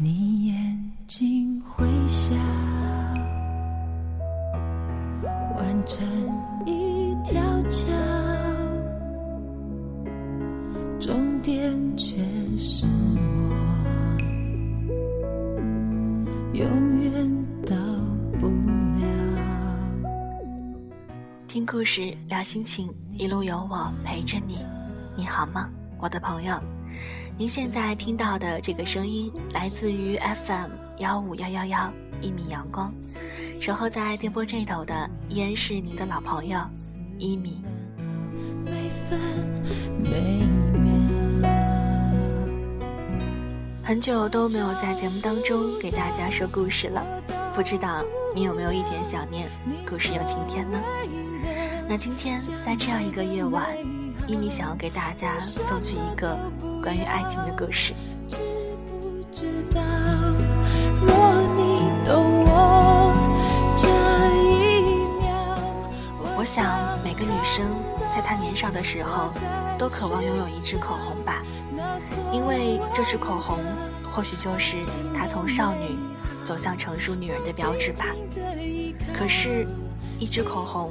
你眼睛会笑弯成一条桥终点却是我。永远到不了。听故事聊心情一路有我陪着你。你好吗？我的朋友。您现在听到的这个声音来自于 FM 幺五幺幺幺一米阳光，守候在电波这头的依然是您的老朋友一米。很久都没有在节目当中给大家说故事了，不知道你有没有一点想念故事有晴天呢？那今天在这样一个夜晚，一米想要给大家送去一个关于爱情的故事。我想每个女生在她年少的时候，都渴望拥有一支口红吧，因为这支口红或许就是她从少女走向成熟女人的标志吧。可是。一支口红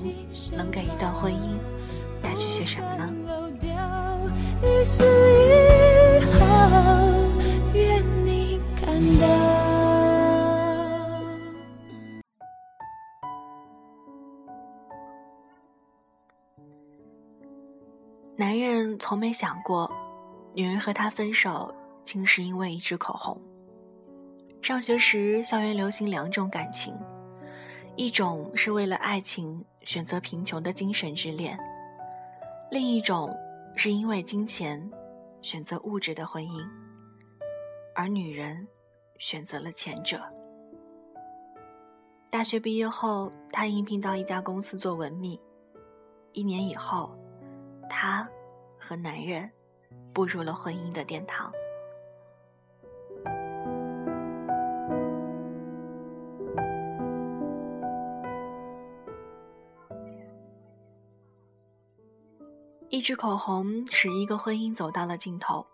能给一段婚姻带去些什么呢？从没想过，女人和他分手竟是因为一支口红。上学时，校园流行两种感情。一种是为了爱情选择贫穷的精神之恋，另一种是因为金钱选择物质的婚姻，而女人选择了前者。大学毕业后，他应聘到一家公司做文秘，一年以后，他和男人步入了婚姻的殿堂。一支口红使一个婚姻走到了尽头。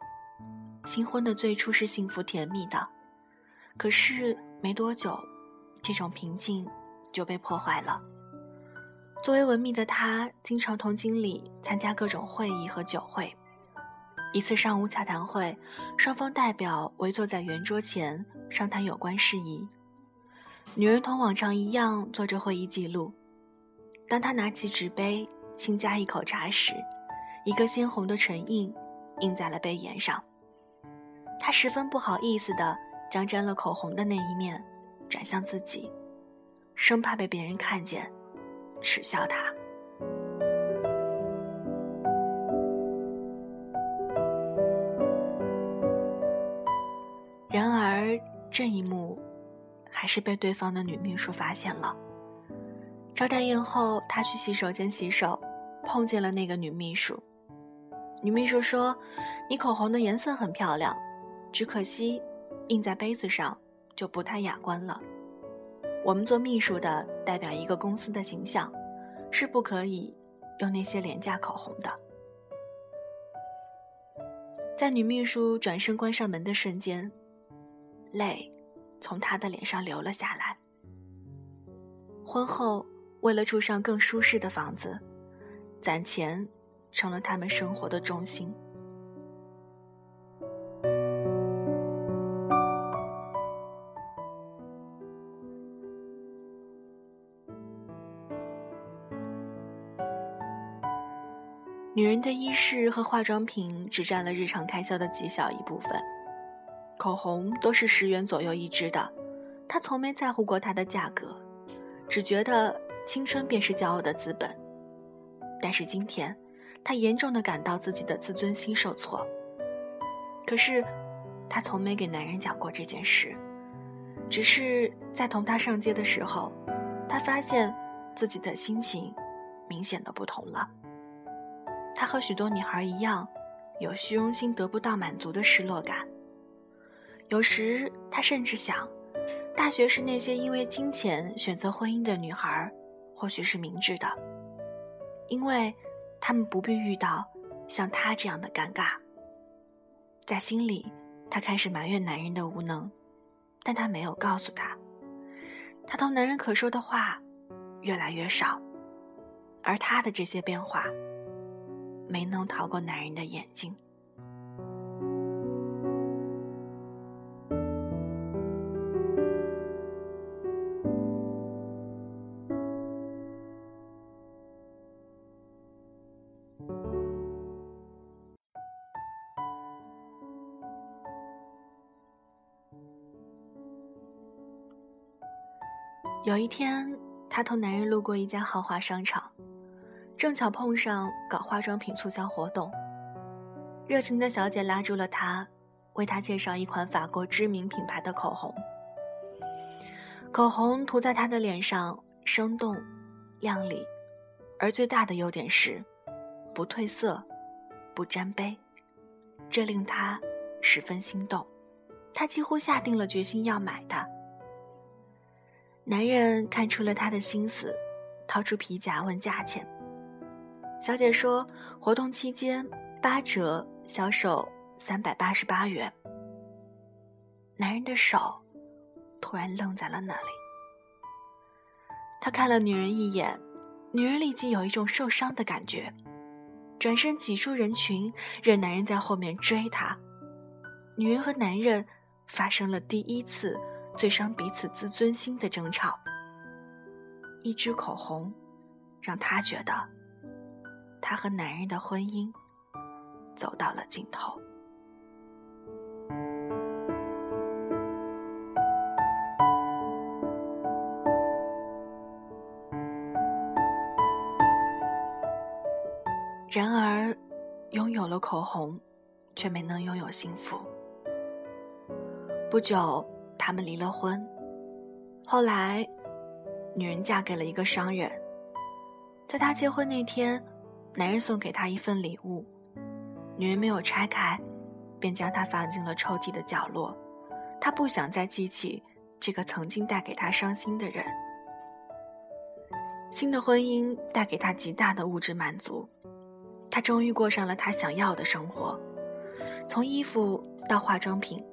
新婚的最初是幸福甜蜜的，可是没多久，这种平静就被破坏了。作为文秘的他，经常同经理参加各种会议和酒会。一次上午洽谈会，双方代表围坐在圆桌前商谈有关事宜。女人同往常一样做着会议记录。当他拿起纸杯，轻加一口茶时，一个鲜红的唇印印在了杯沿上，他十分不好意思的将沾了口红的那一面转向自己，生怕被别人看见，耻笑他。然而这一幕，还是被对方的女秘书发现了。招待宴后，他去洗手间洗手，碰见了那个女秘书。女秘书说：“你口红的颜色很漂亮，只可惜印在杯子上就不太雅观了。我们做秘书的代表一个公司的形象，是不可以用那些廉价口红的。”在女秘书转身关上门的瞬间，泪从她的脸上流了下来。婚后，为了住上更舒适的房子，攒钱。成了他们生活的重心。女人的衣饰和化妆品只占了日常开销的极小一部分，口红都是十元左右一支的。她从没在乎过它的价格，只觉得青春便是骄傲的资本。但是今天。她严重的感到自己的自尊心受挫，可是，她从没给男人讲过这件事，只是在同他上街的时候，她发现自己的心情明显的不同了。她和许多女孩一样，有虚荣心得不到满足的失落感。有时，她甚至想，大学时那些因为金钱选择婚姻的女孩，或许是明智的，因为。他们不必遇到像他这样的尴尬。在心里，他开始埋怨男人的无能，但他没有告诉他。他同男人可说的话越来越少，而他的这些变化没能逃过男人的眼睛。有一天她同男人路过一家豪华商场正巧碰上搞化妆品促销活动。热情的小姐拉住了他，为他介绍一款法国知名品牌的口红。口红涂在他的脸上，生动、亮丽，而最大的优点是，不褪色、不沾杯，这令他十分心动。他几乎下定了决心要买它。男人看出了他的心思，掏出皮夹问价钱。小姐说，活动期间八折。销售三百八十八元。男人的手突然愣在了那里。他看了女人一眼，女人立即有一种受伤的感觉，转身挤出人群，任男人在后面追她。女人和男人发生了第一次最伤彼此自尊心的争吵。一支口红，让他觉得，她和男人的婚姻。走到了尽头。然而，拥有了口红，却没能拥有幸福。不久，他们离了婚。后来，女人嫁给了一个商人。在她结婚那天，男人送给她一份礼物。女人没有拆开，便将它放进了抽屉的角落。她不想再记起这个曾经带给她伤心的人。新的婚姻带给她极大的物质满足，她终于过上了她想要的生活。从衣服到化妆品，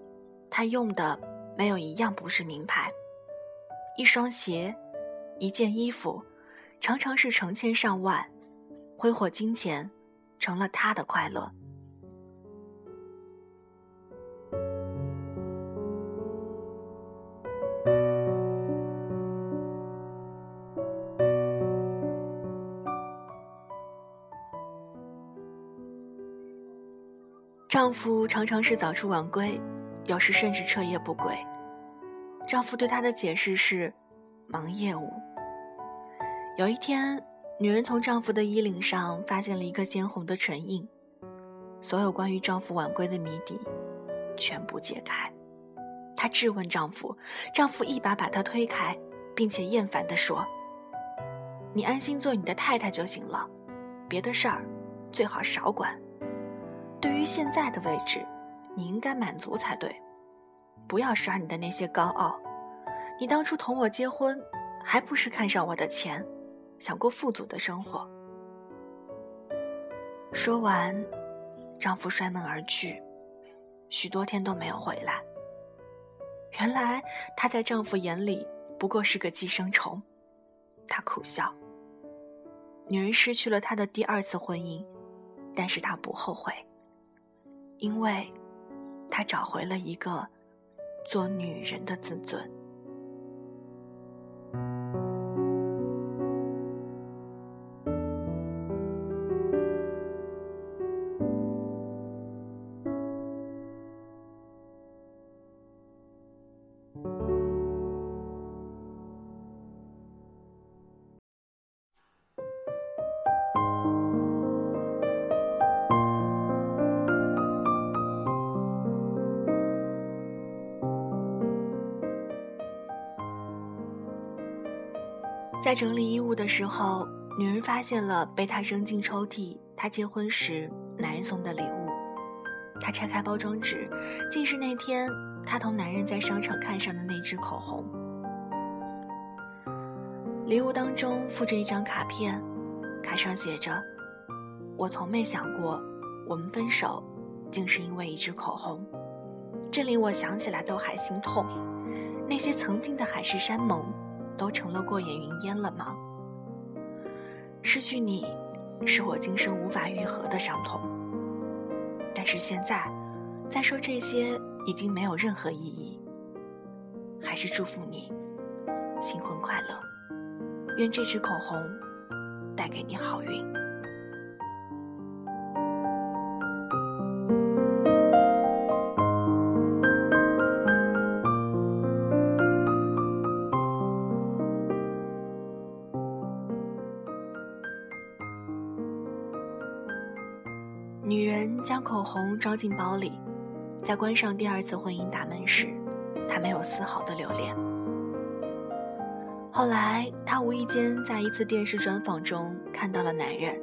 她用的没有一样不是名牌。一双鞋，一件衣服，常常是成千上万，挥霍金钱，成了她的快乐。丈夫常常是早出晚归，有时甚至彻夜不归。丈夫对她的解释是：忙业务。有一天，女人从丈夫的衣领上发现了一个鲜红的唇印，所有关于丈夫晚归的谜底全部解开。她质问丈夫，丈夫一把把她推开，并且厌烦地说：“你安心做你的太太就行了，别的事儿最好少管。”对于现在的位置，你应该满足才对，不要耍你的那些高傲。你当初同我结婚，还不是看上我的钱，想过富足的生活。说完，丈夫摔门而去，许多天都没有回来。原来她在丈夫眼里不过是个寄生虫，她苦笑。女人失去了她的第二次婚姻，但是她不后悔。因为，她找回了一个做女人的自尊。在整理衣物的时候，女人发现了被他扔进抽屉她结婚时男人送的礼物。她拆开包装纸，竟是那天她同男人在商场看上的那支口红。礼物当中附着一张卡片，卡上写着：“我从没想过，我们分手，竟是因为一支口红。这令我想起来都还心痛。那些曾经的海誓山盟。”都成了过眼云烟了吗？失去你，是我今生无法愈合的伤痛。但是现在，再说这些已经没有任何意义。还是祝福你，新婚快乐！愿这支口红带给你好运。口红装进包里，在关上第二次婚姻大门时，他没有丝毫的留恋。后来，他无意间在一次电视专访中看到了男人。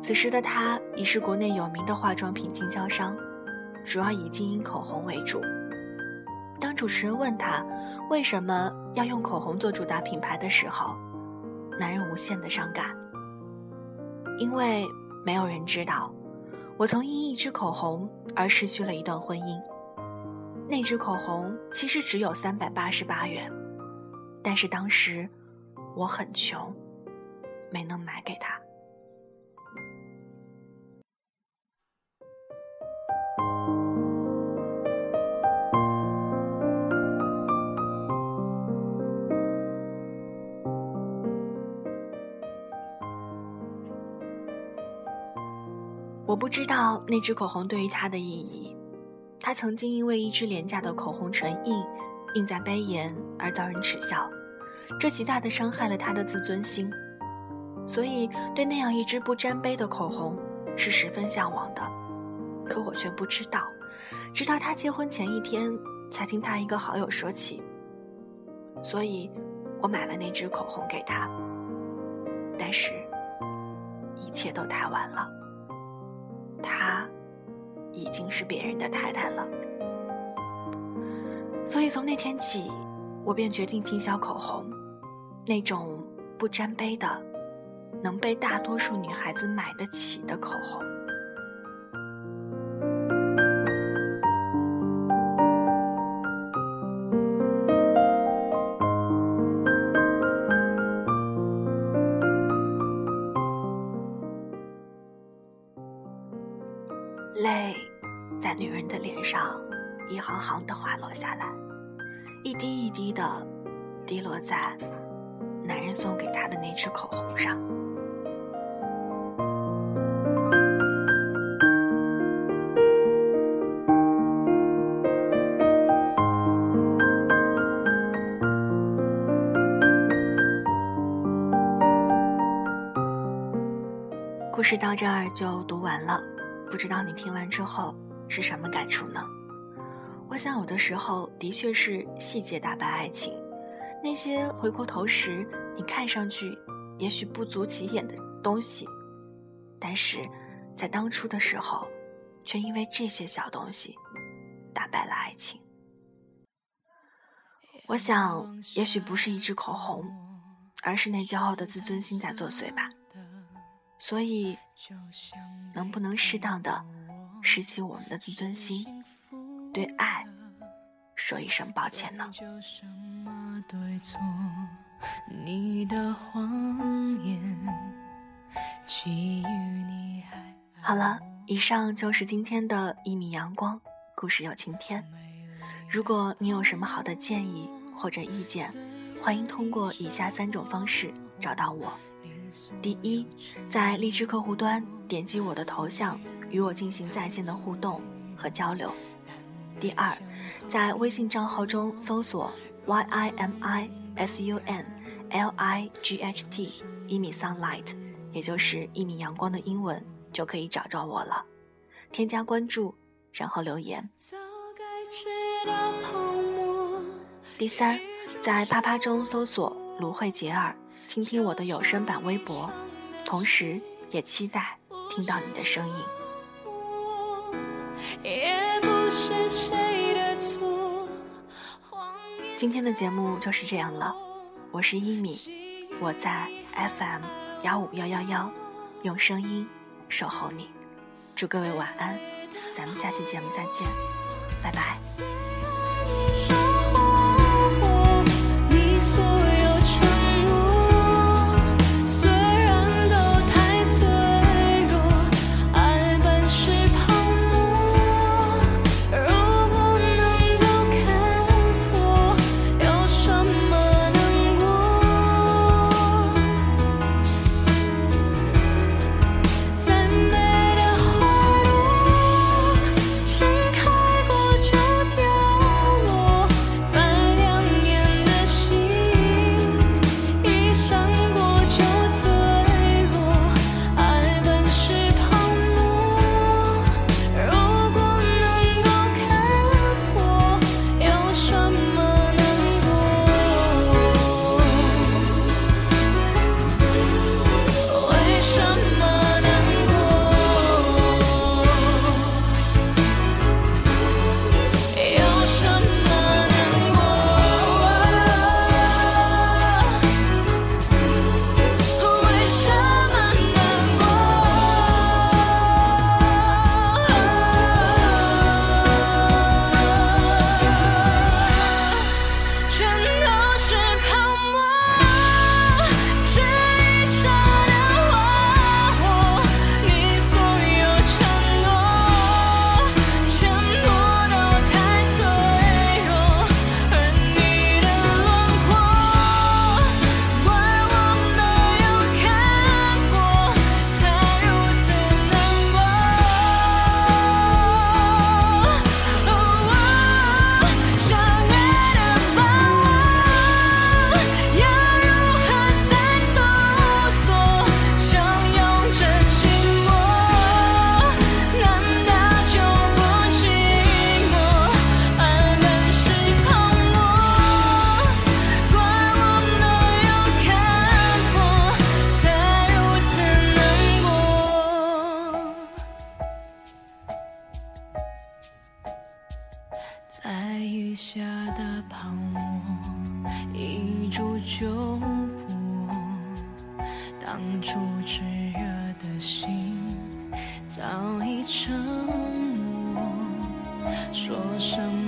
此时的他已是国内有名的化妆品经销商，主要以经营口红为主。当主持人问他为什么要用口红做主打品牌的时候，男人无限的伤感，因为没有人知道。我曾因一支口红而失去了一段婚姻。那支口红其实只有三百八十八元，但是当时我很穷，没能买给他。我不知道那支口红对于他的意义。他曾经因为一支廉价的口红唇印印在杯沿而遭人耻笑，这极大的伤害了他的自尊心。所以对那样一支不沾杯的口红是十分向往的。可我却不知道，直到他结婚前一天才听他一个好友说起。所以，我买了那支口红给他。但是，一切都太晚了。她已经是别人的太太了，所以从那天起，我便决定经销口红，那种不沾杯的，能被大多数女孩子买得起的口红。泪，在女人的脸上一行行的滑落下来，一滴一滴的滴落在男人送给她的那支口红上。故事到这儿就读完了。不知道你听完之后是什么感触呢？我想有的时候的确是细节打败爱情，那些回过头时你看上去也许不足起眼的东西，但是在当初的时候，却因为这些小东西打败了爱情。我想，也许不是一支口红，而是那骄傲的自尊心在作祟吧。所以，能不能适当的拾起我们的自尊心，对爱说一声抱歉呢？好了，以上就是今天的一米阳光故事有晴天。如果你有什么好的建议或者意见，欢迎通过以下三种方式找到我。第一，在荔枝客户端点击我的头像，与我进行在线的互动和交流。第二，在微信账号中搜索 y i m i s u n l i g h t 一米 sunlight，也就是一米阳光的英文，就可以找着我了。添加关注，然后留言。第三，在啪啪中搜索芦荟杰尔。倾听我的有声版微博，同时也期待听到你的声音。今天的节目就是这样了，我是一米，我在 FM 幺五幺幺幺，用声音守候你，祝各位晚安，咱们下期节目再见，拜拜。在雨下的泡沫，一触就破。当初炽热的心早已沉默，说什么。